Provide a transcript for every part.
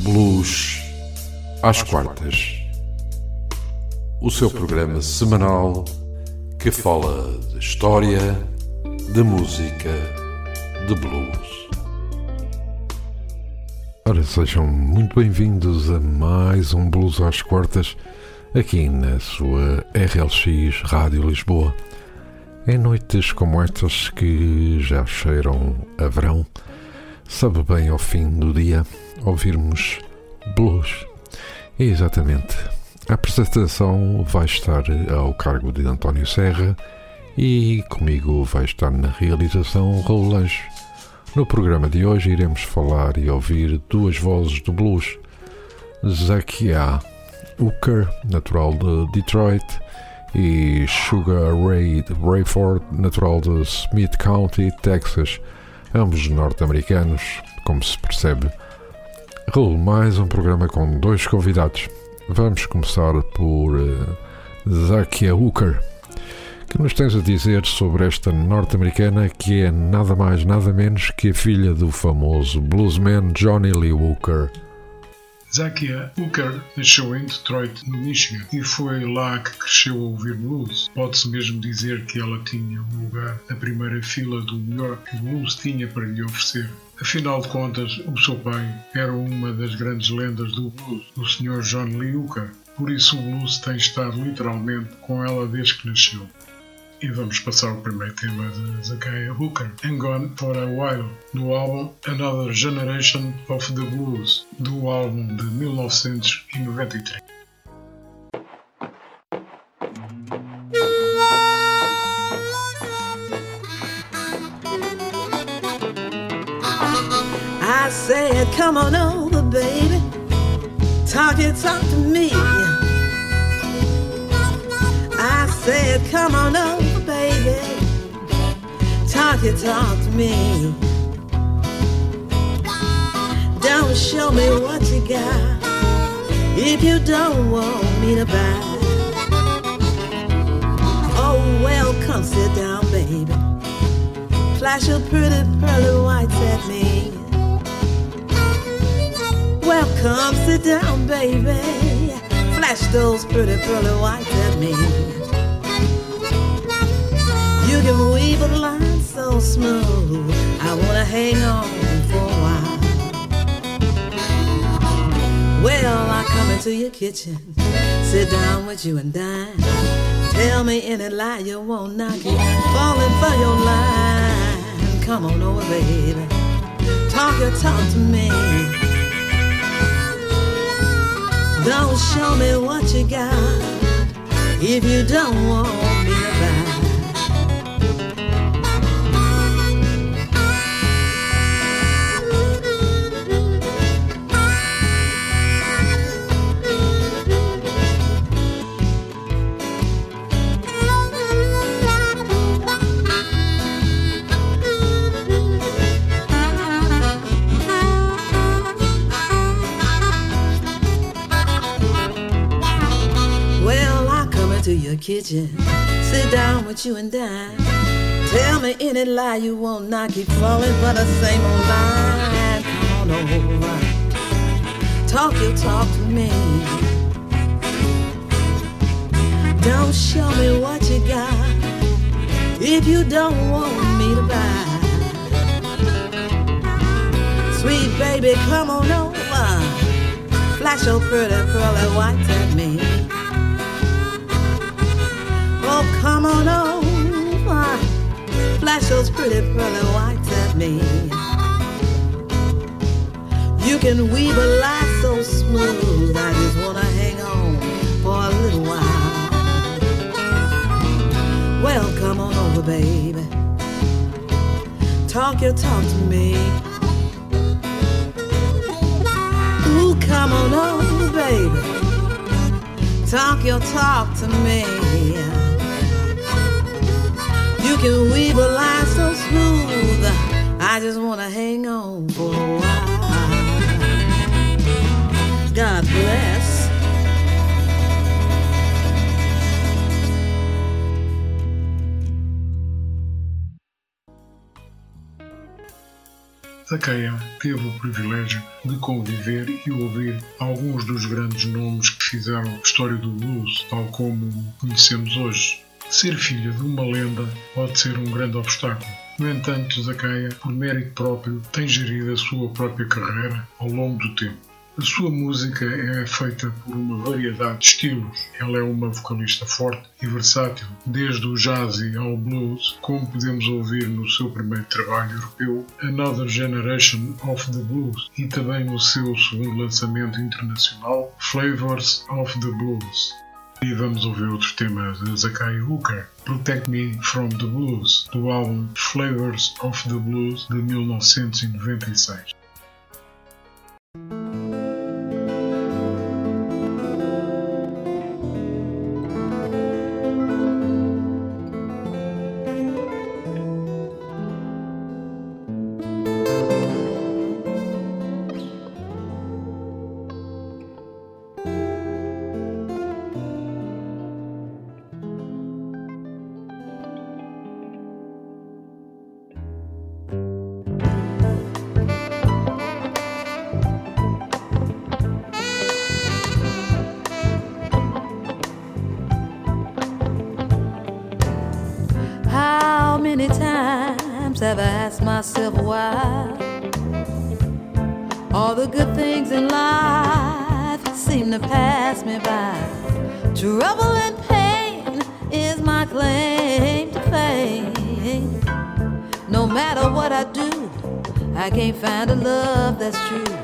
Blues às quartas. O seu programa semanal que fala de história, de música, de blues. Ora, sejam muito bem-vindos a mais um Blues às quartas aqui na sua RLX Rádio Lisboa. Em noites como estas que já cheiram a verão, sabe bem ao fim do dia ouvirmos blues. exatamente. A apresentação vai estar ao cargo de António Serra e comigo vai estar na realização Raul Lange. No programa de hoje iremos falar e ouvir duas vozes do blues. Zakia Hooker, natural de Detroit, e Sugar Ray Rayford, natural de Smith County, Texas, ambos norte-americanos, como se percebe. Raul, mais um programa com dois convidados. Vamos começar por uh, Zakia Hooker. Que nos tens a dizer sobre esta norte-americana que é nada mais, nada menos que a filha do famoso bluesman Johnny Lee Hooker? Zakia Hooker nasceu em Detroit, no Michigan, e foi lá que cresceu a ouvir blues. Pode-se mesmo dizer que ela tinha um lugar na primeira fila do melhor que o blues tinha para lhe oferecer. Afinal de contas, o seu pai era uma das grandes lendas do blues, o Sr. John Lee Hooker. Por isso o blues tem estado literalmente com ela desde que nasceu. E vamos passar o primeiro tema de Zakaya Hooker, And Gone for a While, do álbum Another Generation of the Blues, do álbum de 1993. I said, come on over, baby. Talk it, talk to me. Said, come on over baby. Talk it, talk to me. Don't show me what you got if you don't want me to buy. Oh, well, come sit down, baby. Flash your pretty pearly whites at me. Well, come sit down, baby. Flash those pretty pearly whites at me. You weave a line so smooth. I wanna hang on for a while. Well, I come into your kitchen, sit down with you and dine. Tell me any lie you won't knock it, falling for your line. Come on over, baby. Talk your talk to me. Don't show me what you got if you don't want me to buy. Kitchen. Sit down with you and dine. Tell me any lie you won't not keep falling for the same old line. Come on oh, over. Talk your talk to me. Don't show me what you got if you don't want me to buy. Sweet baby, come on over. Flash your pretty pearly whites at me. Oh, come on over. Flash those pretty pearly whites at me. You can weave a lie so smooth. I just wanna hang on for a little while. Well, come on over, baby. Talk your talk to me. Ooh, come on over, baby. Talk your talk to me. You can weave a line so smooth. I just wanna hang on for a while. God bless. Zakeia teve o privilégio de conviver e ouvir alguns dos grandes nomes que fizeram a história do blues, tal como conhecemos hoje. Ser filha de uma lenda pode ser um grande obstáculo. No entanto, Zakeia, por mérito próprio, tem gerido a sua própria carreira ao longo do tempo. A sua música é feita por uma variedade de estilos. Ela é uma vocalista forte e versátil, desde o jazz ao blues, como podemos ouvir no seu primeiro trabalho europeu, Another Generation of the Blues, e também no seu segundo lançamento internacional, Flavors of the Blues. E vamos ouvir outro tema de Zakai Hooker, Protect Me from the Blues, do álbum Flavors of the Blues de 1996. to pass me by. Trouble and pain is my claim to fame. No matter what I do, I can't find a love that's true.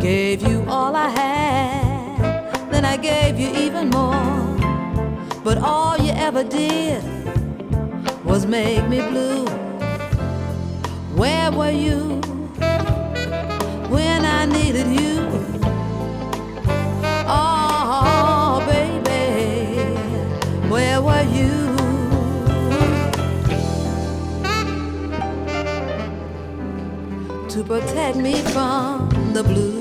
Gave you all I had, then I gave you even more. But all you ever did was make me blue. Where were you when I needed you? to protect me from the blues.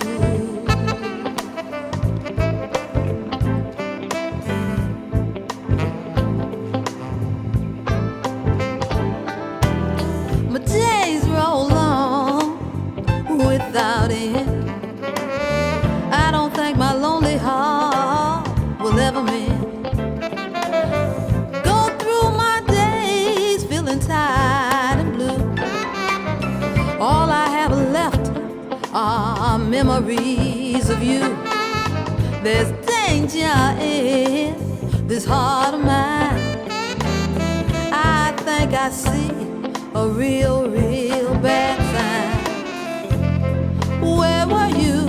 There's danger in eh, this heart of mine. I think I see a real, real bad sign. Where were you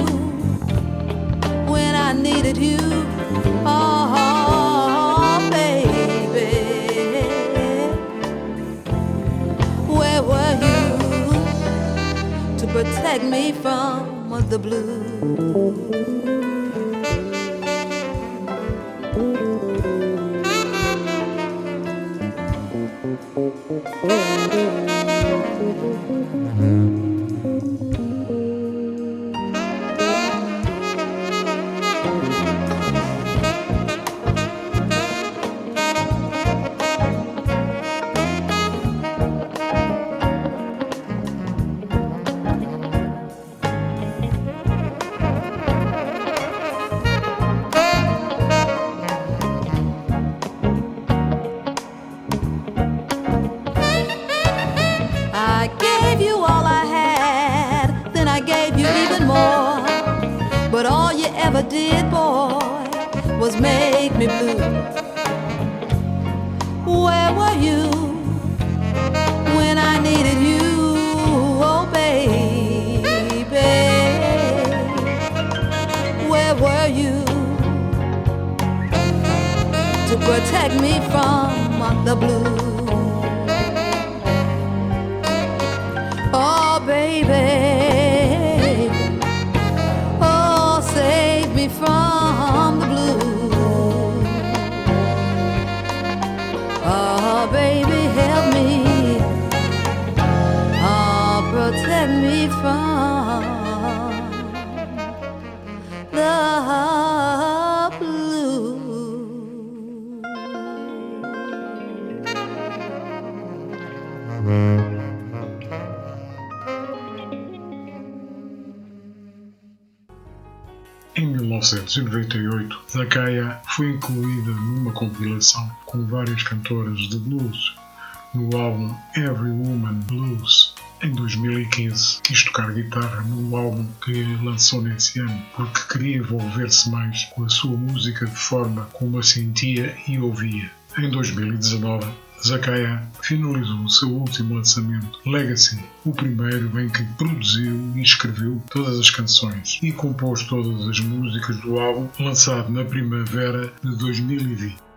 when I needed you? Oh, baby. Where were you to protect me from? the blue. 1998, Zakaya foi incluída numa compilação com várias cantoras de blues no álbum Every Woman Blues. Em 2015, quis tocar guitarra no álbum que lançou nesse ano, porque queria envolver-se mais com a sua música de forma como a sentia e ouvia. Em 2019, Zakaya finalizou seu último lançamento, Legacy, o primeiro em que produziu e escreveu todas as canções e compôs todas as músicas do álbum lançado na primavera de 2020.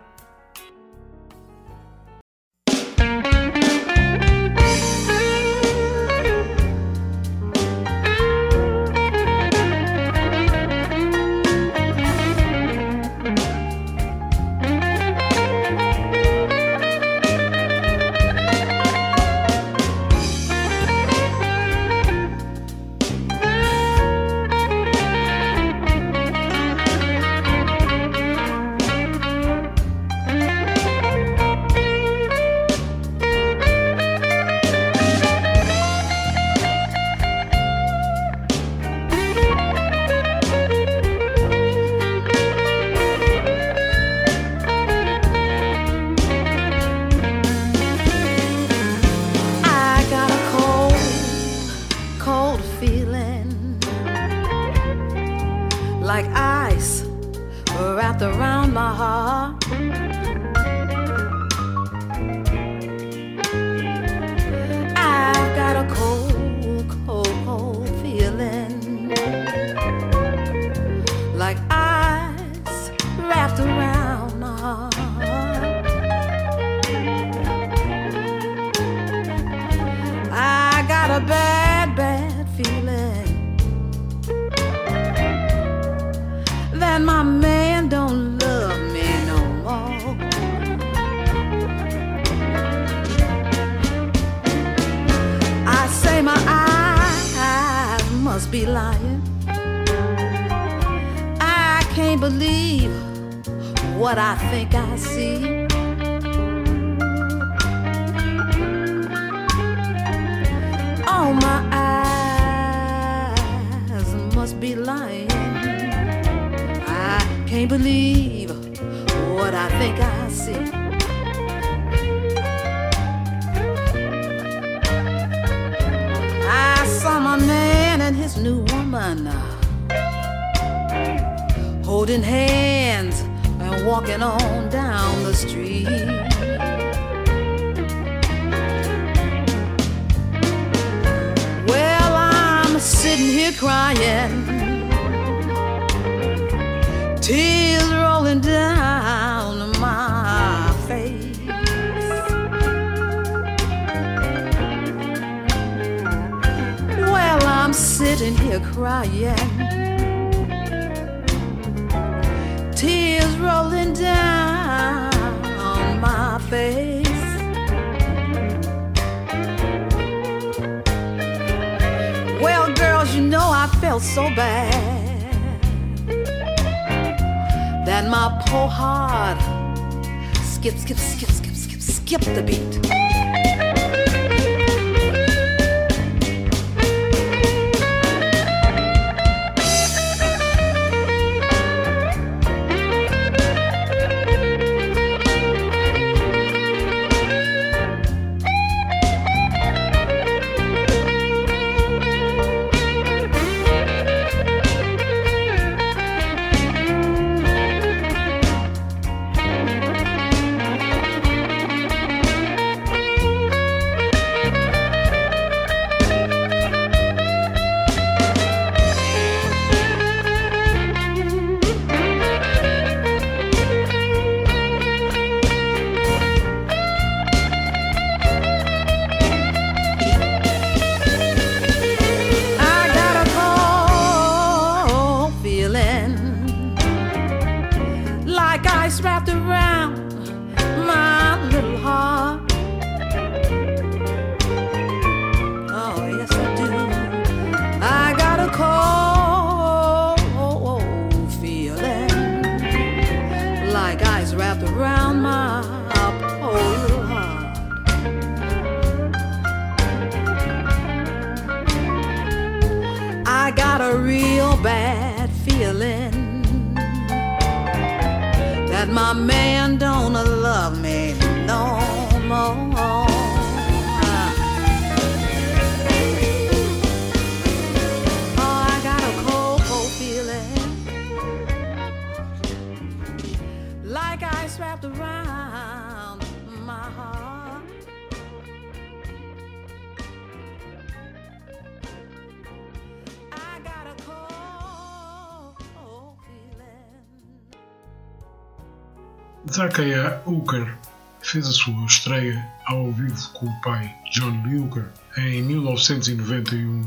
Zakaya Hooker fez a sua estreia ao vivo com o pai, John Hooker, em 1991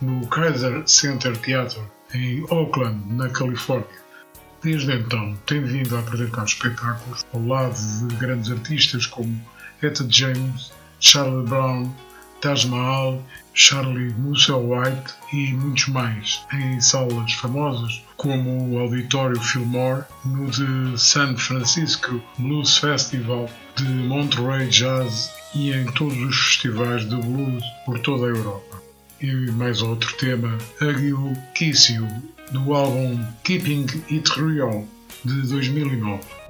no Kaiser Center Theatre, em Oakland, na Califórnia. Desde então, tem vindo a apresentar espetáculos ao lado de grandes artistas como Etta James, Charlie Brown, Taj Mahal, Charlie Musselwhite e muitos mais, em salas famosas como o Auditório Fillmore, no de San Francisco Blues Festival, de Monterey Jazz e em todos os festivais de blues por toda a Europa. E mais outro tema, Hug You, Kiss You, do álbum Keeping It Real, de 2009.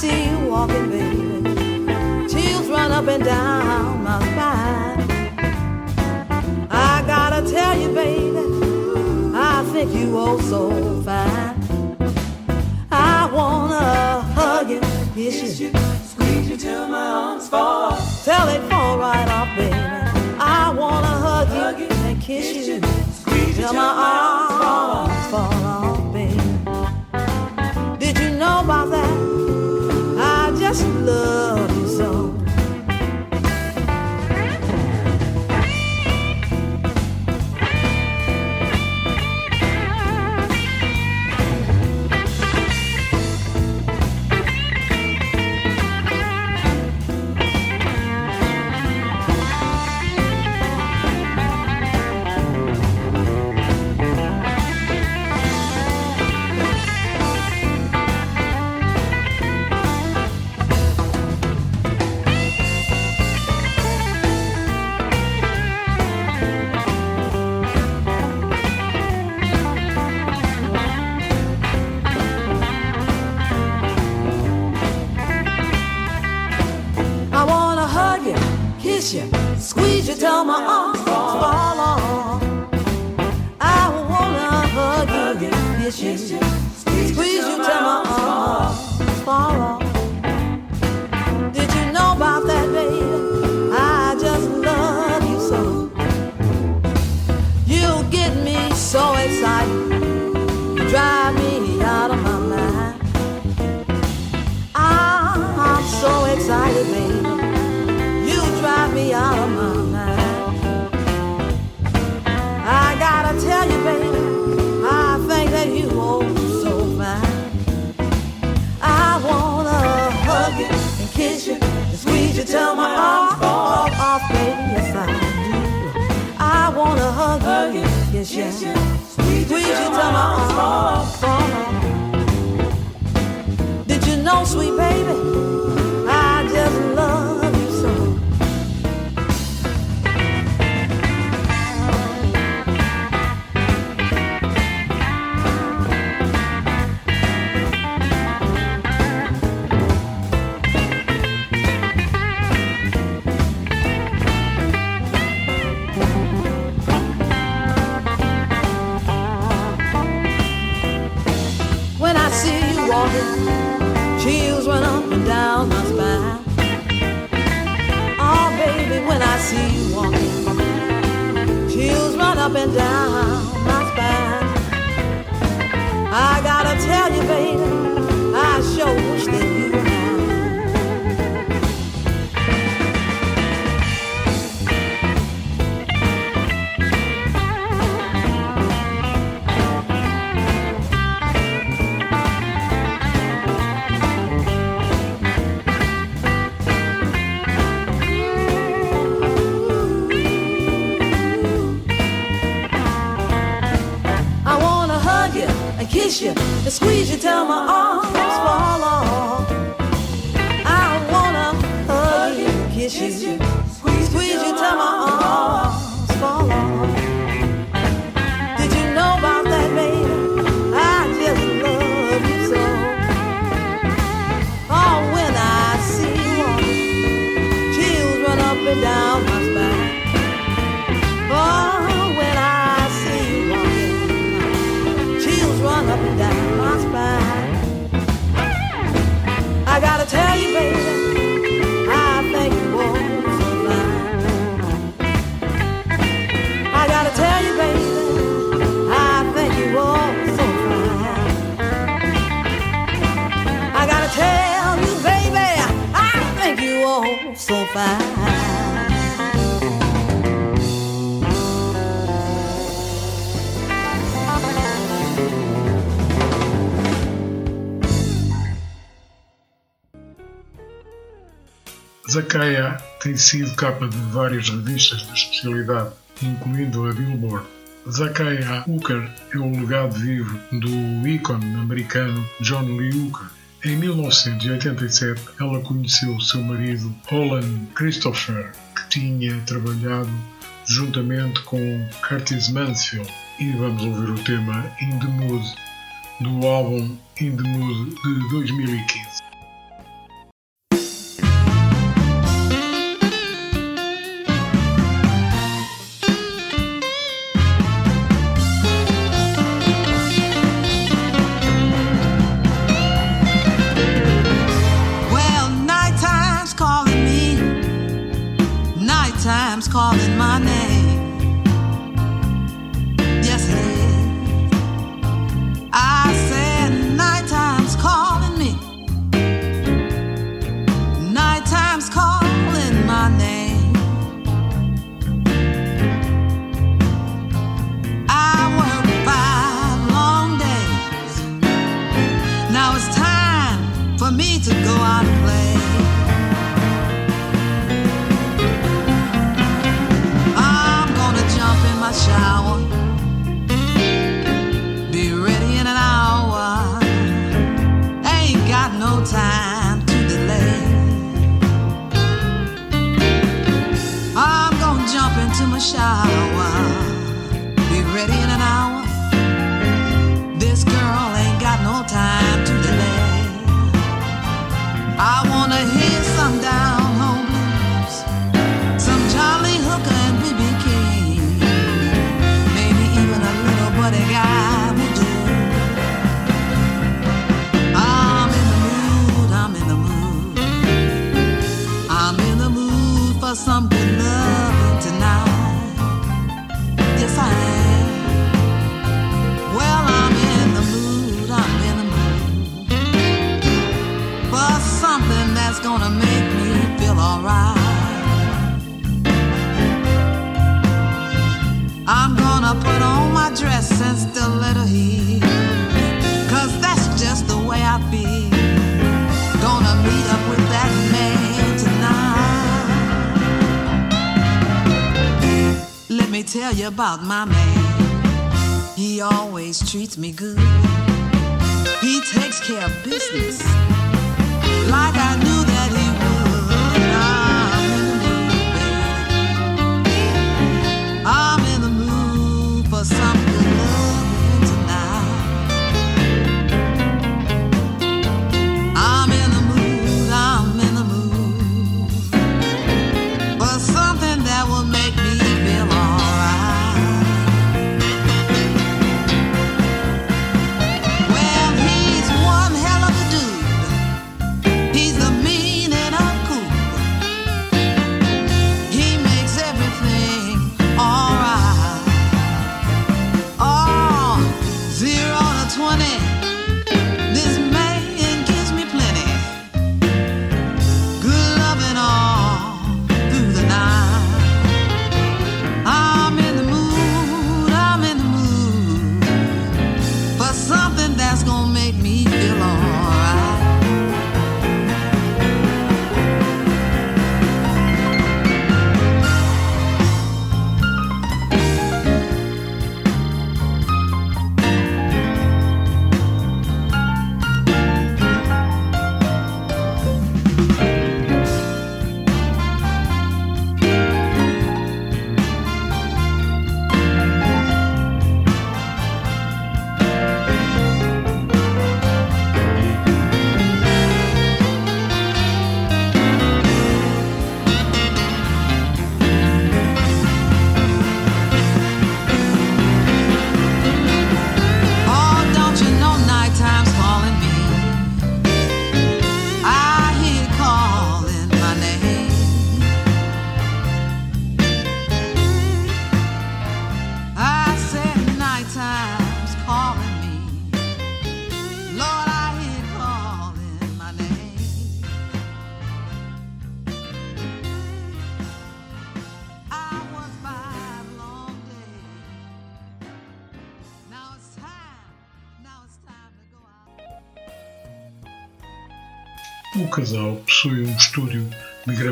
See you walking, baby, chills run up and down my spine. I gotta tell you, baby, I think you oh so fine. I wanna hug you, kiss you, Squeeze you till my arms fall. tell it fall right off, baby. I wanna hug you and kiss you, Squeeze you till my my arms fall. arms fall Sweet to my heart. Did you know, sweet baby? up and down. Zakaia tem sido capa de várias revistas de especialidade, incluindo a Billboard. Zakaia Hooker é o legado vivo do ícone americano John Lee Hooker. Em 1987, ela conheceu seu marido Holland Christopher, que tinha trabalhado juntamente com Curtis Mansfield. E vamos ouvir o tema In the Mood do álbum In the Mood de 2015. about my man. He always treats me good. He takes care of business like I knew.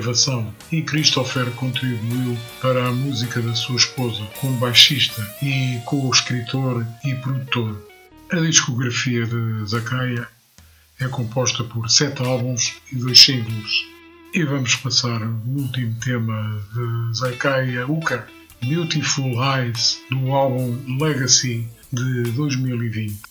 gravação e Christopher contribuiu para a música da sua esposa como baixista e co-escritor e produtor. A discografia de Zakaia é composta por sete álbuns e dois singles. E vamos passar o último tema de Zakaia Uka, Beautiful Eyes, do álbum Legacy de 2020.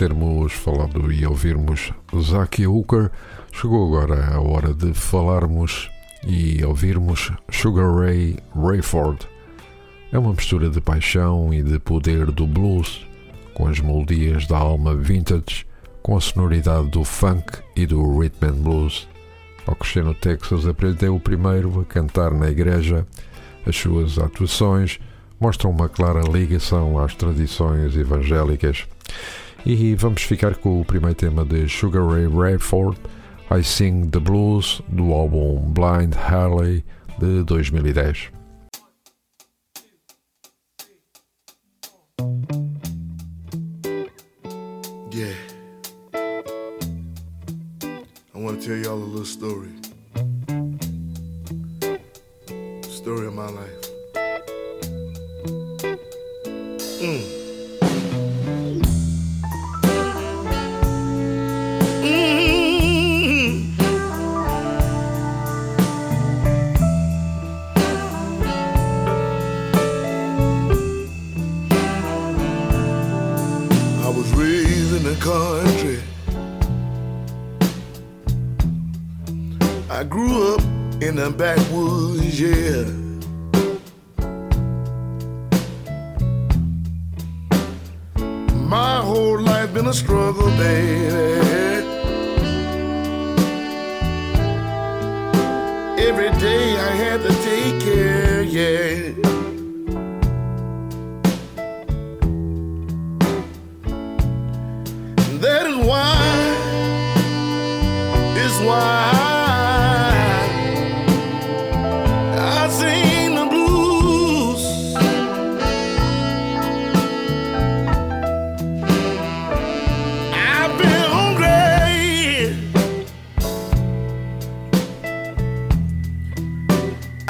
Termos falado e ouvirmos Zakia Hooker, chegou agora a hora de falarmos e ouvirmos Sugar Ray Rayford. É uma mistura de paixão e de poder do blues, com as melodias da alma vintage, com a sonoridade do funk e do rhythm and blues. Ao crescer no Texas, aprendeu primeiro a cantar na igreja. As suas atuações mostram uma clara ligação às tradições evangélicas. E vamos ficar com o primeiro tema de Sugar Ray Rayford, I Sing the Blues, do álbum Blind Harley de 2010. Yeah. I want to tell y'all a little story.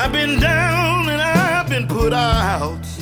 I've been down and I've been put out.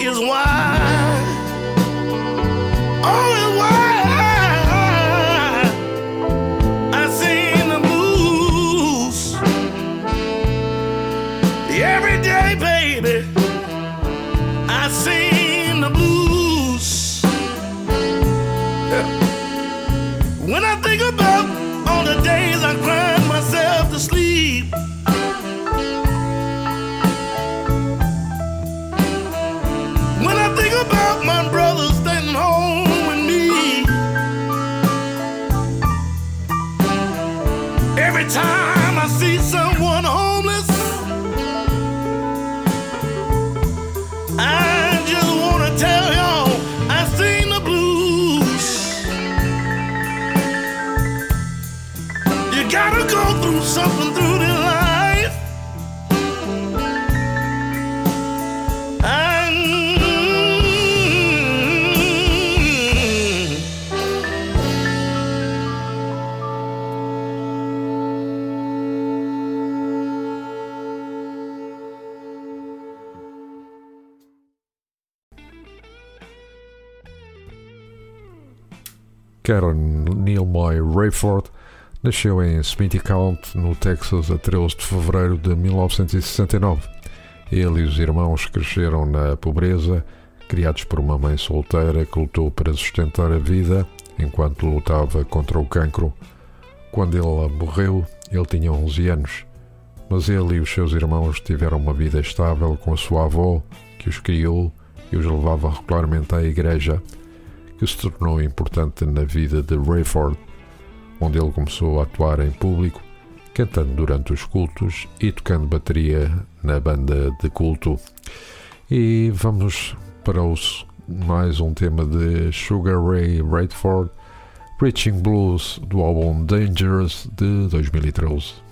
Is why. Neilmoy Rayford nasceu em Smithy County, no Texas, a 13 de fevereiro de 1969. Ele e os irmãos cresceram na pobreza, criados por uma mãe solteira que lutou para sustentar a vida enquanto lutava contra o cancro. Quando ela morreu, ele tinha 11 anos, mas ele e os seus irmãos tiveram uma vida estável com a sua avó, que os criou e os levava regularmente à igreja que se tornou importante na vida de Rayford, onde ele começou a atuar em público, cantando durante os cultos e tocando bateria na banda de culto. E vamos para mais um tema de Sugar Ray Rayford, Preaching Blues, do álbum Dangerous de 2013.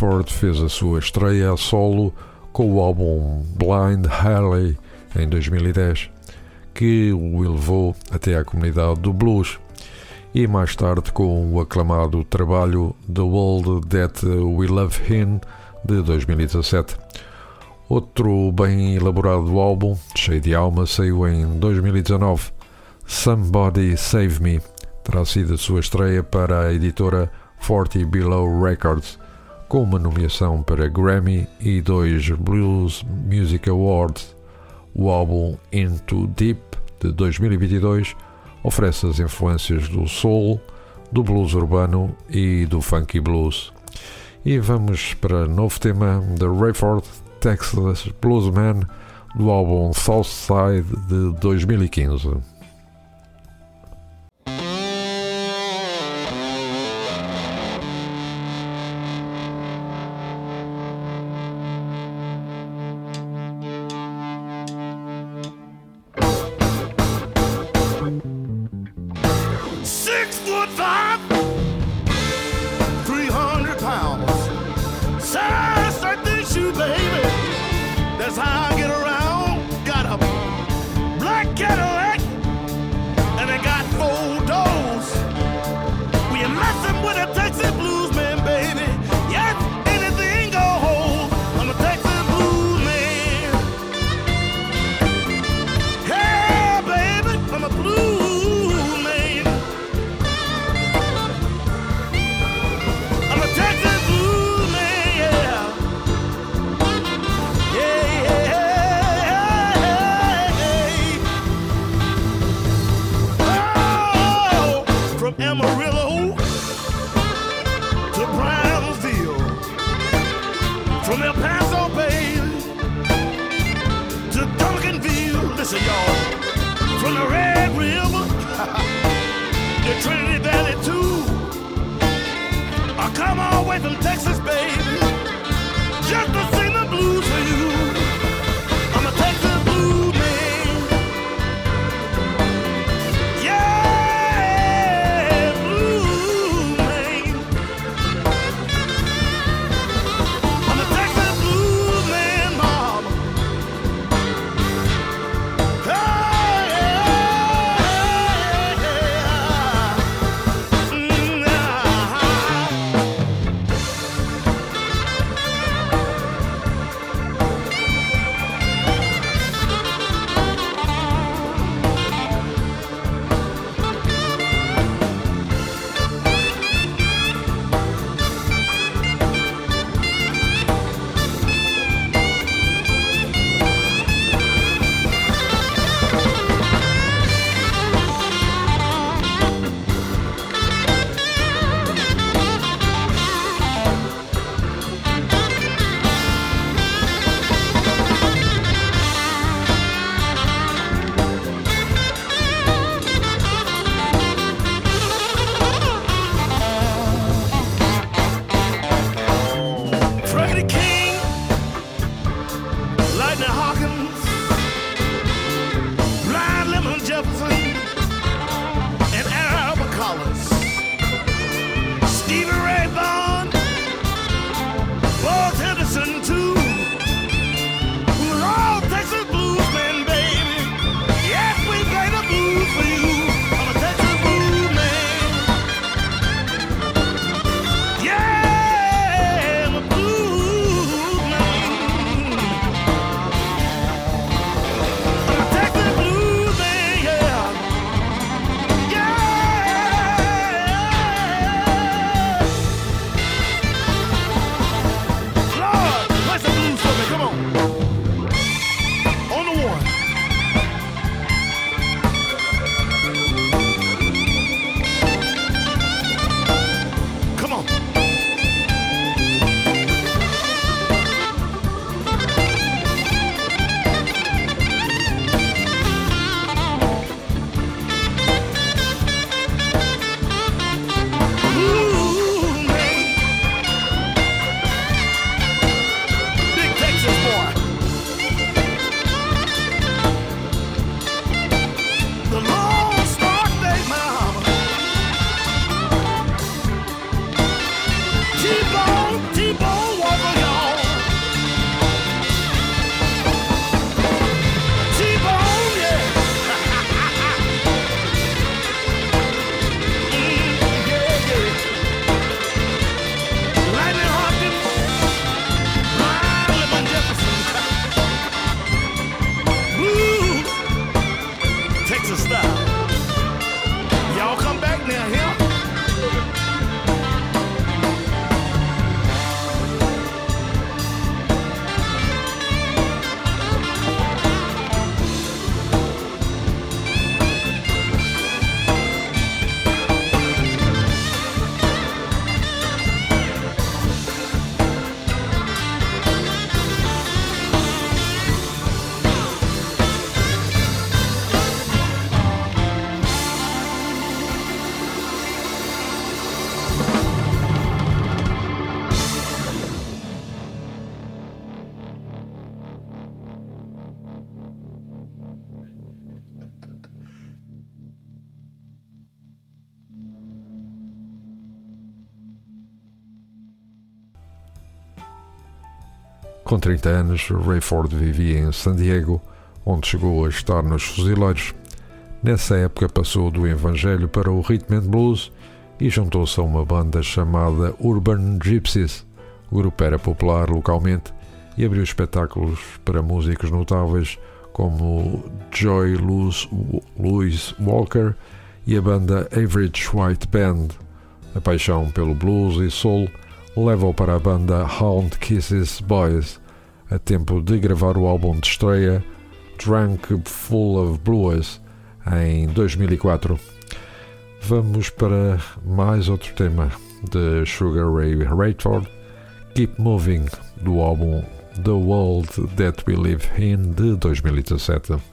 Rayford fez a sua estreia a solo com o álbum Blind Alley em 2010, que o elevou até à comunidade do blues, e mais tarde com o aclamado trabalho The World That We Love Him de 2017. Outro bem elaborado álbum, cheio de alma, saiu em 2019. Somebody Save Me terá sido a sua estreia para a editora 40 Below Records, com uma nomeação para Grammy e dois Blues Music Awards. O álbum Into Deep de 2022 oferece as influências do soul, do blues urbano e do funky blues. E vamos para novo tema da Rayford Texas Bluesman do álbum Southside de 2015. come all the way from Texas, baby, just to Com 30 anos, Rayford vivia em San Diego, onde chegou a estar nos Fuzileiros. Nessa época passou do Evangelho para o Rhythm and Blues e juntou-se a uma banda chamada Urban Gypsies. O grupo era popular localmente e abriu espetáculos para músicos notáveis como Joy Louis Walker e a banda Average White Band. A paixão pelo blues e soul leva-o para a banda Hound Kisses Boys, a tempo de gravar o álbum de estreia Drunk Full of Blues em 2004. Vamos para mais outro tema de Sugar Ray Rayford, Keep Moving, do álbum The World That We Live In de 2017.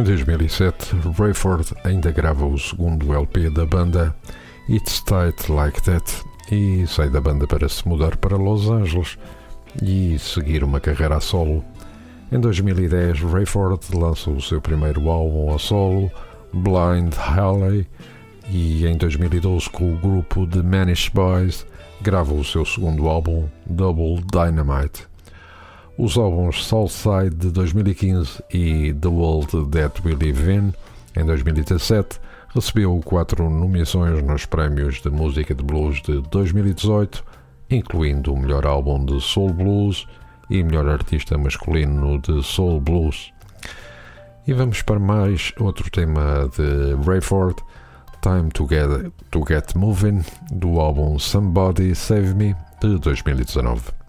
Em 2007, Rayford ainda grava o segundo LP da banda It's Tight Like That e sai da banda para se mudar para Los Angeles e seguir uma carreira a solo. Em 2010, Rayford lança o seu primeiro álbum a solo, Blind Alley, e em 2012, com o grupo The Manish Boys, grava o seu segundo álbum, Double Dynamite. Os álbuns Southside de 2015 e The World That We Live In, em 2017, recebeu quatro nomeações nos prémios de música de blues de 2018, incluindo o melhor álbum de soul blues e melhor artista masculino de soul blues. E vamos para mais outro tema de Rayford, Time to Get, to Get Moving, do álbum Somebody Save Me de 2019.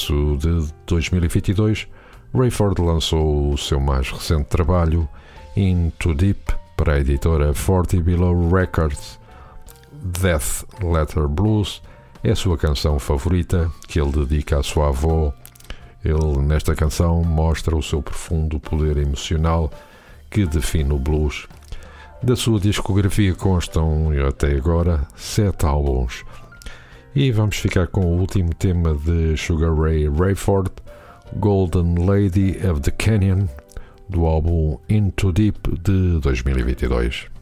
Março de 2022, Rayford lançou o seu mais recente trabalho, Into Deep, para a editora Forty Below Records. Death Letter Blues é a sua canção favorita, que ele dedica à sua avó. Ele, nesta canção, mostra o seu profundo poder emocional que define o blues. Da sua discografia constam, até agora, sete álbuns e vamos ficar com o último tema de Sugar Ray Rayford, Golden Lady of the Canyon, do álbum Into Deep de 2022.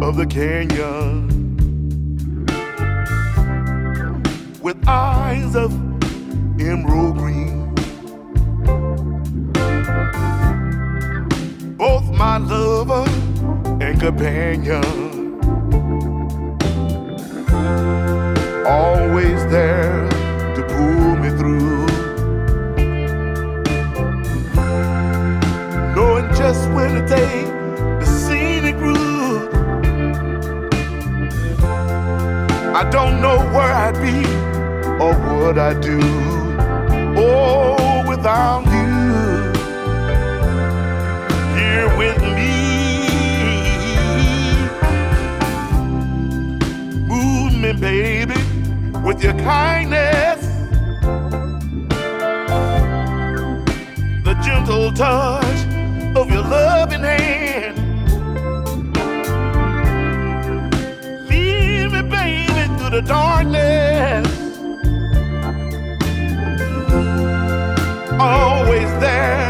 Of the canyon with eyes of emerald green. Both my lover and companion always there to pull me through. Knowing just when to take I don't know where I'd be or what I'd do. Oh, without you here with me. Move me, baby, with your kindness. The gentle touch the darkness. Always there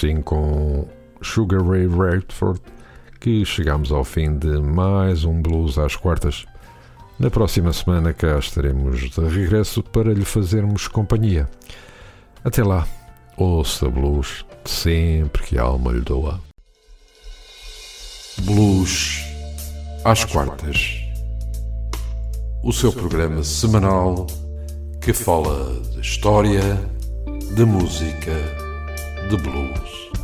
assim com Sugar Ray Radford que chegamos ao fim de mais um Blues às quartas. Na próxima semana cá estaremos de regresso para lhe fazermos companhia. Até lá, ouça blues sempre que a alma lhe doa. Blues às quartas. O seu programa semanal que fala de história, de música, de blues.